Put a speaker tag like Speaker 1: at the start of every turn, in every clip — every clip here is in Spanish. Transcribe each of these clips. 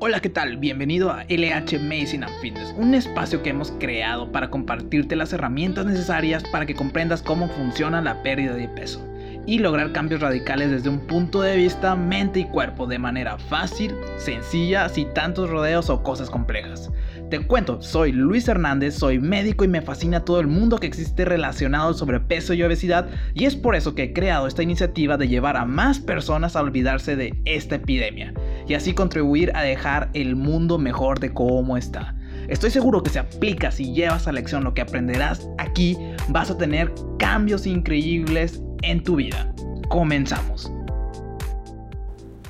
Speaker 1: Hola, ¿qué tal? Bienvenido a LH Medicine and Fitness, un espacio que hemos creado para compartirte las herramientas necesarias para que comprendas cómo funciona la pérdida de peso y lograr cambios radicales desde un punto de vista mente y cuerpo de manera fácil, sencilla, sin tantos rodeos o cosas complejas. Te cuento, soy Luis Hernández, soy médico y me fascina todo el mundo que existe relacionado sobre peso y obesidad y es por eso que he creado esta iniciativa de llevar a más personas a olvidarse de esta epidemia y así contribuir a dejar el mundo mejor de cómo está. Estoy seguro que si aplicas y llevas a lección lo que aprenderás aquí, vas a tener cambios increíbles en tu vida. Comenzamos.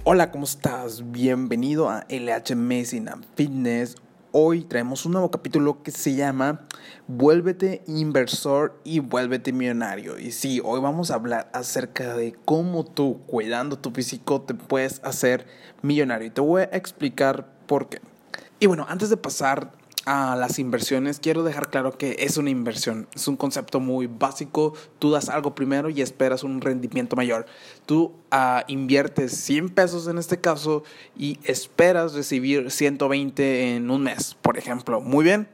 Speaker 2: Hola, ¿cómo estás? Bienvenido a LH Medicine and Fitness Hoy traemos un nuevo capítulo que se llama Vuélvete inversor y vuélvete millonario. Y sí, hoy vamos a hablar acerca de cómo tú, cuidando tu físico, te puedes hacer millonario. Y te voy a explicar por qué. Y bueno, antes de pasar a las inversiones, quiero dejar claro que es una inversión. Es un concepto muy básico. Tú das algo primero y esperas un rendimiento mayor. Tú uh, inviertes 100 pesos en este caso y esperas recibir 120 en un mes, por ejemplo. Muy bien.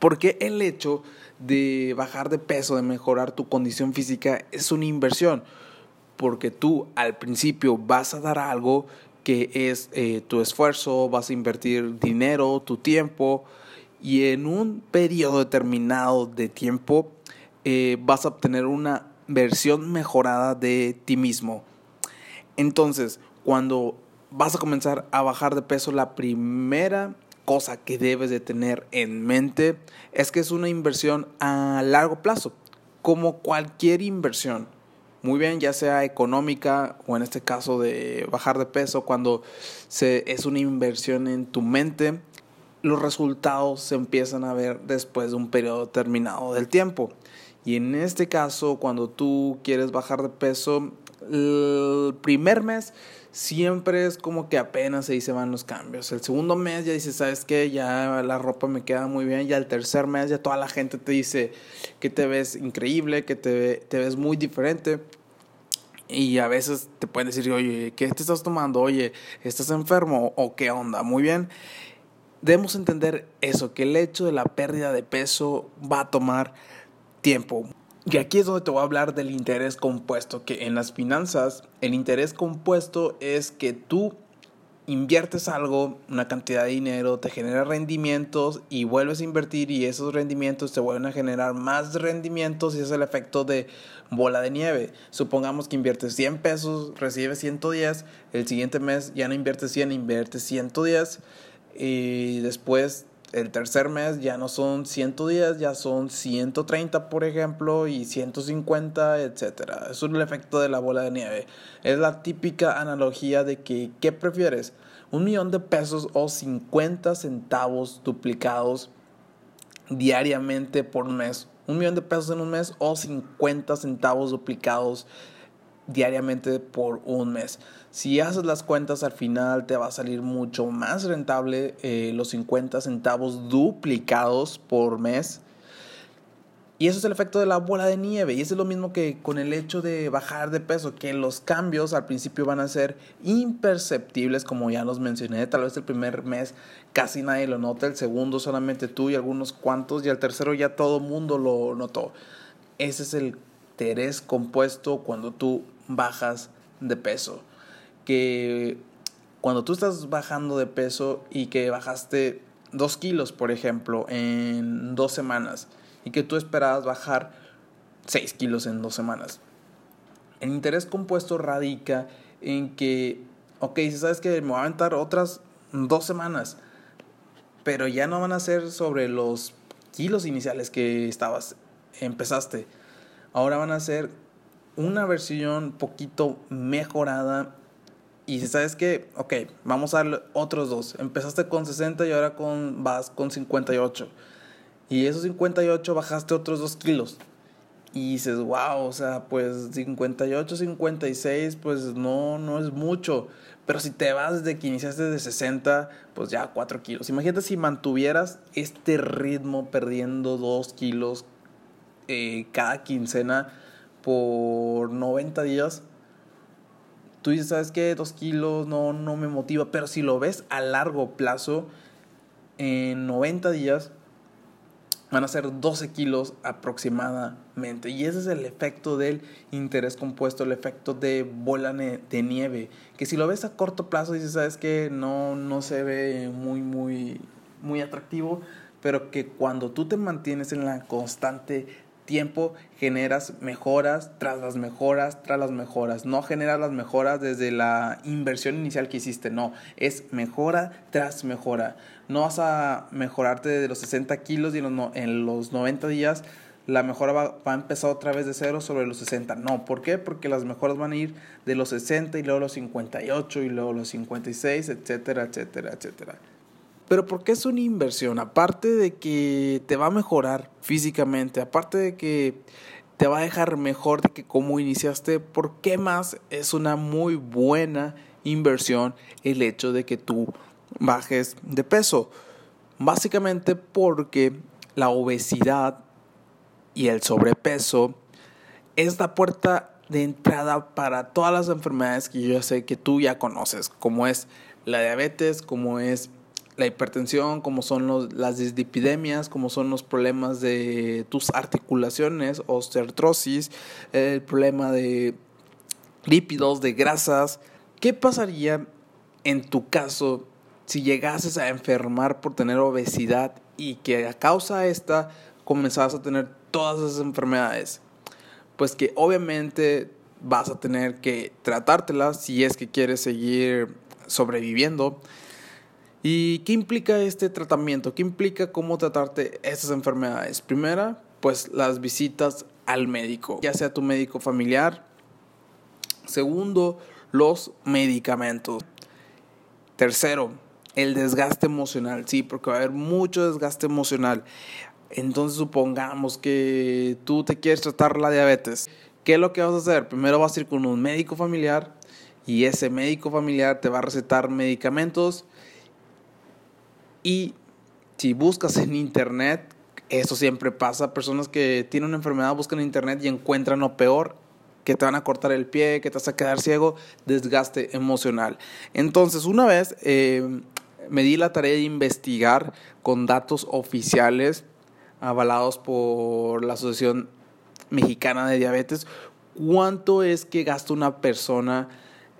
Speaker 2: Porque el hecho de bajar de peso, de mejorar tu condición física, es una inversión. Porque tú al principio vas a dar algo que es eh, tu esfuerzo, vas a invertir dinero, tu tiempo y en un periodo determinado de tiempo eh, vas a obtener una versión mejorada de ti mismo. Entonces, cuando vas a comenzar a bajar de peso, la primera cosa que debes de tener en mente es que es una inversión a largo plazo, como cualquier inversión muy bien, ya sea económica o en este caso de bajar de peso, cuando se, es una inversión en tu mente, los resultados se empiezan a ver después de un periodo terminado del tiempo. Y en este caso, cuando tú quieres bajar de peso, el primer mes siempre es como que apenas ahí se van los cambios. El segundo mes ya dices, ¿sabes qué? Ya la ropa me queda muy bien. Ya el tercer mes ya toda la gente te dice que te ves increíble, que te, te ves muy diferente. Y a veces te pueden decir, oye, ¿qué te estás tomando? Oye, ¿estás enfermo? ¿O qué onda? Muy bien. Debemos entender eso, que el hecho de la pérdida de peso va a tomar tiempo. Y aquí es donde te voy a hablar del interés compuesto, que en las finanzas el interés compuesto es que tú inviertes algo, una cantidad de dinero, te genera rendimientos y vuelves a invertir y esos rendimientos te vuelven a generar más rendimientos y es el efecto de bola de nieve. Supongamos que inviertes 100 pesos, recibes 110, el siguiente mes ya no inviertes 100, inviertes 110 y después el tercer mes ya no son 110, ya son 130, por ejemplo, y 150, etcétera. Eso es el efecto de la bola de nieve. Es la típica analogía de que, ¿qué prefieres? ¿Un millón de pesos o 50 centavos duplicados diariamente por mes? ¿Un millón de pesos en un mes o 50 centavos duplicados diariamente por un mes. Si haces las cuentas al final te va a salir mucho más rentable eh, los 50 centavos duplicados por mes. Y eso es el efecto de la bola de nieve. Y eso es lo mismo que con el hecho de bajar de peso, que los cambios al principio van a ser imperceptibles, como ya los mencioné. Tal vez el primer mes casi nadie lo nota, el segundo solamente tú y algunos cuantos, y el tercero ya todo mundo lo notó. Ese es el interés compuesto cuando tú bajas de peso. Que cuando tú estás bajando de peso y que bajaste 2 kilos, por ejemplo, en dos semanas y que tú esperabas bajar 6 kilos en dos semanas. El interés compuesto radica en que, ok, si sabes que me voy a aventar otras dos semanas, pero ya no van a ser sobre los kilos iniciales que estabas, empezaste. Ahora van a ser una versión poquito mejorada. Y sabes que, ok, vamos a dar otros dos. Empezaste con 60 y ahora con, vas con 58. Y esos 58 bajaste otros 2 kilos. Y dices, wow, o sea, pues 58, 56, pues no, no es mucho. Pero si te vas desde que iniciaste de 60, pues ya 4 kilos. Imagínate si mantuvieras este ritmo perdiendo 2 kilos eh, cada quincena por 90 días, tú dices, ¿sabes qué? Dos kilos no, no me motiva, pero si lo ves a largo plazo, en 90 días van a ser 12 kilos aproximadamente. Y ese es el efecto del interés compuesto, el efecto de bola de nieve. Que si lo ves a corto plazo, dices, sabes que no, no se ve muy, muy, muy atractivo, pero que cuando tú te mantienes en la constante tiempo generas mejoras tras las mejoras tras las mejoras. No generas las mejoras desde la inversión inicial que hiciste, no, es mejora tras mejora. No vas a mejorarte de los 60 kilos y en los 90 días la mejora va, va, a empezar otra vez de cero sobre los 60. No, ¿por qué? Porque las mejoras van a ir de los 60 y luego los 58 y luego los 56, etcétera, etcétera, etcétera. Pero ¿por qué es una inversión? Aparte de que te va a mejorar físicamente, aparte de que te va a dejar mejor de que como iniciaste, ¿por qué más es una muy buena inversión el hecho de que tú bajes de peso? Básicamente porque la obesidad y el sobrepeso es la puerta de entrada para todas las enfermedades que yo sé que tú ya conoces, como es la diabetes, como es la hipertensión, como son los, las dislipidemias, como son los problemas de tus articulaciones, osteoartrosis, el problema de lípidos, de grasas. ¿Qué pasaría en tu caso si llegases a enfermar por tener obesidad y que a causa de esta comenzabas a tener todas esas enfermedades? Pues que obviamente vas a tener que tratártelas si es que quieres seguir sobreviviendo ¿Y qué implica este tratamiento? ¿Qué implica cómo tratarte estas enfermedades? Primera, pues las visitas al médico, ya sea tu médico familiar. Segundo, los medicamentos. Tercero, el desgaste emocional, sí, porque va a haber mucho desgaste emocional. Entonces supongamos que tú te quieres tratar la diabetes. ¿Qué es lo que vas a hacer? Primero vas a ir con un médico familiar y ese médico familiar te va a recetar medicamentos y si buscas en internet, eso siempre pasa, personas que tienen una enfermedad buscan en internet y encuentran lo peor, que te van a cortar el pie, que te vas a quedar ciego, desgaste emocional. Entonces, una vez eh, me di la tarea de investigar con datos oficiales avalados por la Asociación Mexicana de Diabetes, cuánto es que gasta una persona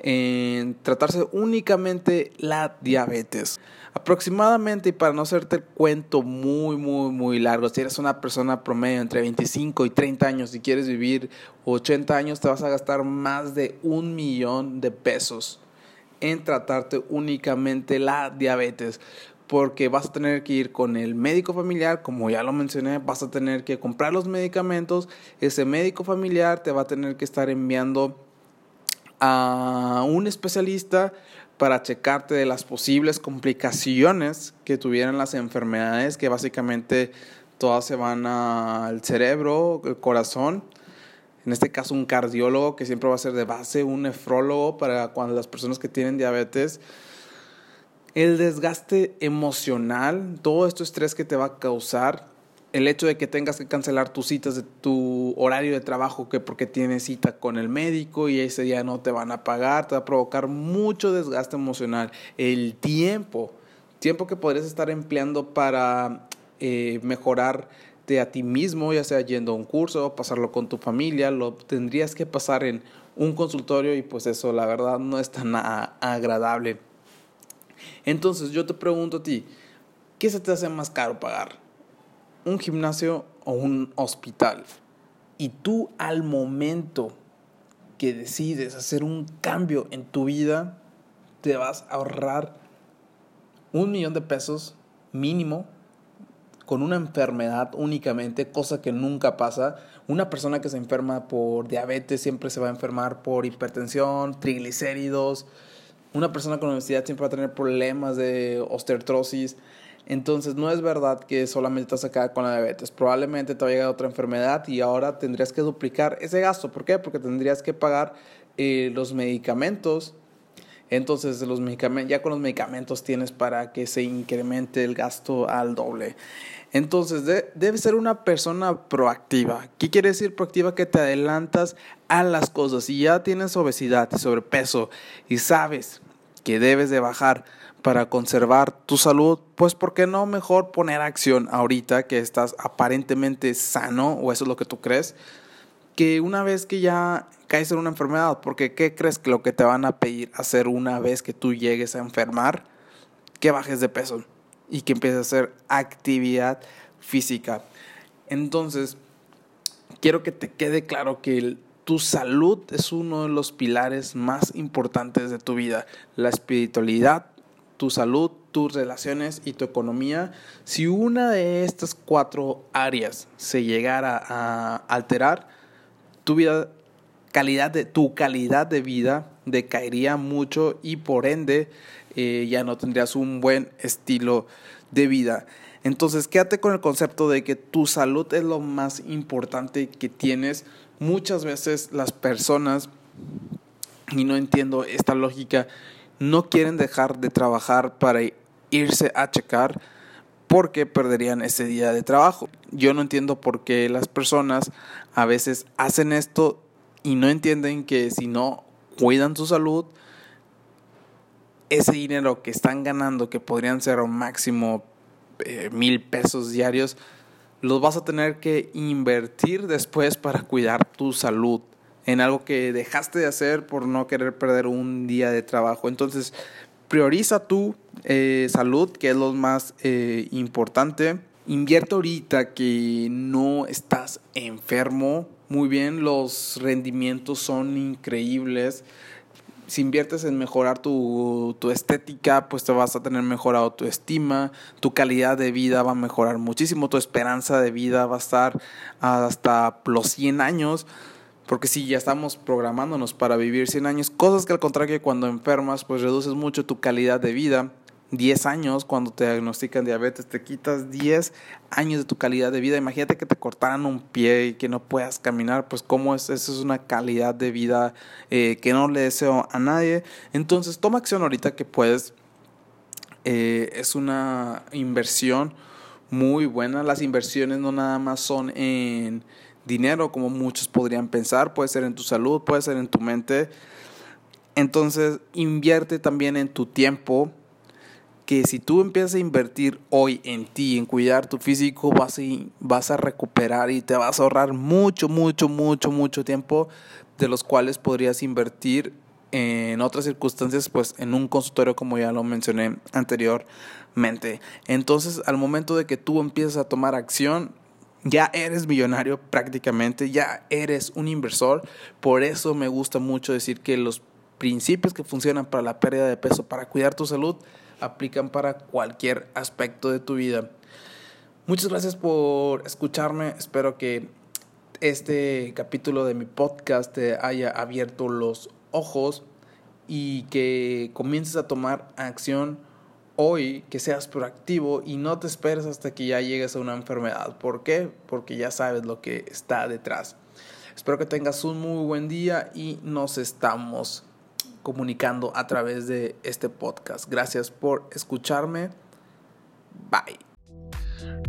Speaker 2: en tratarse únicamente la diabetes. Aproximadamente, y para no hacerte el cuento muy, muy, muy largo, si eres una persona promedio entre 25 y 30 años y quieres vivir 80 años, te vas a gastar más de un millón de pesos en tratarte únicamente la diabetes. Porque vas a tener que ir con el médico familiar, como ya lo mencioné, vas a tener que comprar los medicamentos. Ese médico familiar te va a tener que estar enviando a un especialista para checarte de las posibles complicaciones que tuvieran las enfermedades, que básicamente todas se van al cerebro, el corazón. En este caso un cardiólogo que siempre va a ser de base, un nefrólogo para cuando las personas que tienen diabetes. El desgaste emocional, todo esto estrés que te va a causar el hecho de que tengas que cancelar tus citas de tu horario de trabajo que porque tienes cita con el médico y ese día no te van a pagar, te va a provocar mucho desgaste emocional. El tiempo, tiempo que podrías estar empleando para eh, mejorarte a ti mismo, ya sea yendo a un curso, pasarlo con tu familia, lo tendrías que pasar en un consultorio y pues eso la verdad no es tan agradable. Entonces yo te pregunto a ti, ¿qué se te hace más caro pagar? Un gimnasio o un hospital y tú al momento que decides hacer un cambio en tu vida, te vas a ahorrar un millón de pesos mínimo con una enfermedad únicamente, cosa que nunca pasa. Una persona que se enferma por diabetes siempre se va a enfermar por hipertensión, triglicéridos. Una persona con obesidad siempre va a tener problemas de osteoartrosis. Entonces no es verdad que solamente te vas a quedar con la diabetes. Probablemente te va a otra enfermedad y ahora tendrías que duplicar ese gasto. ¿Por qué? Porque tendrías que pagar eh, los medicamentos, Entonces los ya con los medicamentos tienes para que se incremente el gasto al doble. Entonces debe ser una persona proactiva. ¿Qué quiere decir proactiva? Que te adelantas a las cosas. Si ya tienes obesidad y sobrepeso y sabes que debes de bajar para conservar tu salud, pues ¿por qué no mejor poner acción ahorita que estás aparentemente sano o eso es lo que tú crees? Que una vez que ya caes en una enfermedad, porque ¿qué crees que lo que te van a pedir hacer una vez que tú llegues a enfermar? Que bajes de peso y que empieces a hacer actividad física. Entonces, quiero que te quede claro que el tu salud es uno de los pilares más importantes de tu vida. La espiritualidad, tu salud, tus relaciones y tu economía. Si una de estas cuatro áreas se llegara a alterar, tu vida, calidad de, tu calidad de vida decaería mucho y por ende eh, ya no tendrías un buen estilo de vida. Entonces quédate con el concepto de que tu salud es lo más importante que tienes muchas veces las personas, y no entiendo esta lógica, no quieren dejar de trabajar para irse a checar porque perderían ese día de trabajo. Yo no entiendo por qué las personas a veces hacen esto y no entienden que si no cuidan su salud, ese dinero que están ganando, que podrían ser un máximo eh, mil pesos diarios, los vas a tener que invertir después para cuidar tu salud en algo que dejaste de hacer por no querer perder un día de trabajo. Entonces, prioriza tu eh, salud, que es lo más eh, importante. Invierte ahorita que no estás enfermo. Muy bien, los rendimientos son increíbles si inviertes en mejorar tu, estética, pues te vas a tener mejor autoestima, tu calidad de vida va a mejorar muchísimo, tu esperanza de vida va a estar hasta los 100 años, porque si ya estamos programándonos para vivir 100 años, cosas que al contrario cuando enfermas, pues reduces mucho tu calidad de vida 10 años, cuando te diagnostican diabetes, te quitas 10 años de tu calidad de vida. Imagínate que te cortaran un pie y que no puedas caminar, pues cómo es, eso es una calidad de vida eh, que no le deseo a nadie. Entonces, toma acción ahorita que puedes. Eh, es una inversión muy buena. Las inversiones no nada más son en dinero, como muchos podrían pensar, puede ser en tu salud, puede ser en tu mente. Entonces, invierte también en tu tiempo que si tú empiezas a invertir hoy en ti, en cuidar tu físico, vas a, vas a recuperar y te vas a ahorrar mucho, mucho, mucho, mucho tiempo de los cuales podrías invertir en otras circunstancias, pues en un consultorio como ya lo mencioné anteriormente. Entonces, al momento de que tú empiezas a tomar acción, ya eres millonario prácticamente, ya eres un inversor. Por eso me gusta mucho decir que los principios que funcionan para la pérdida de peso, para cuidar tu salud, aplican para cualquier aspecto de tu vida. Muchas gracias por escucharme. Espero que este capítulo de mi podcast te haya abierto los ojos y que comiences a tomar acción hoy, que seas proactivo y no te esperes hasta que ya llegues a una enfermedad. ¿Por qué? Porque ya sabes lo que está detrás. Espero que tengas un muy buen día y nos estamos comunicando a través de este podcast. Gracias por escucharme. Bye.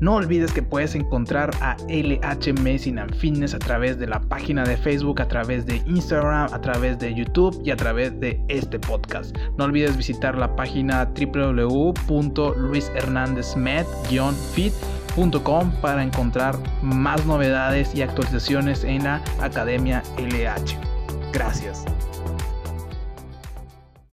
Speaker 1: No olvides que puedes encontrar a LH Medicine and Fitness a través de la página de Facebook, a través de Instagram, a través de YouTube y a través de este podcast. No olvides visitar la página www.luishernandezmed-fit.com para encontrar más novedades y actualizaciones en la Academia LH. Gracias.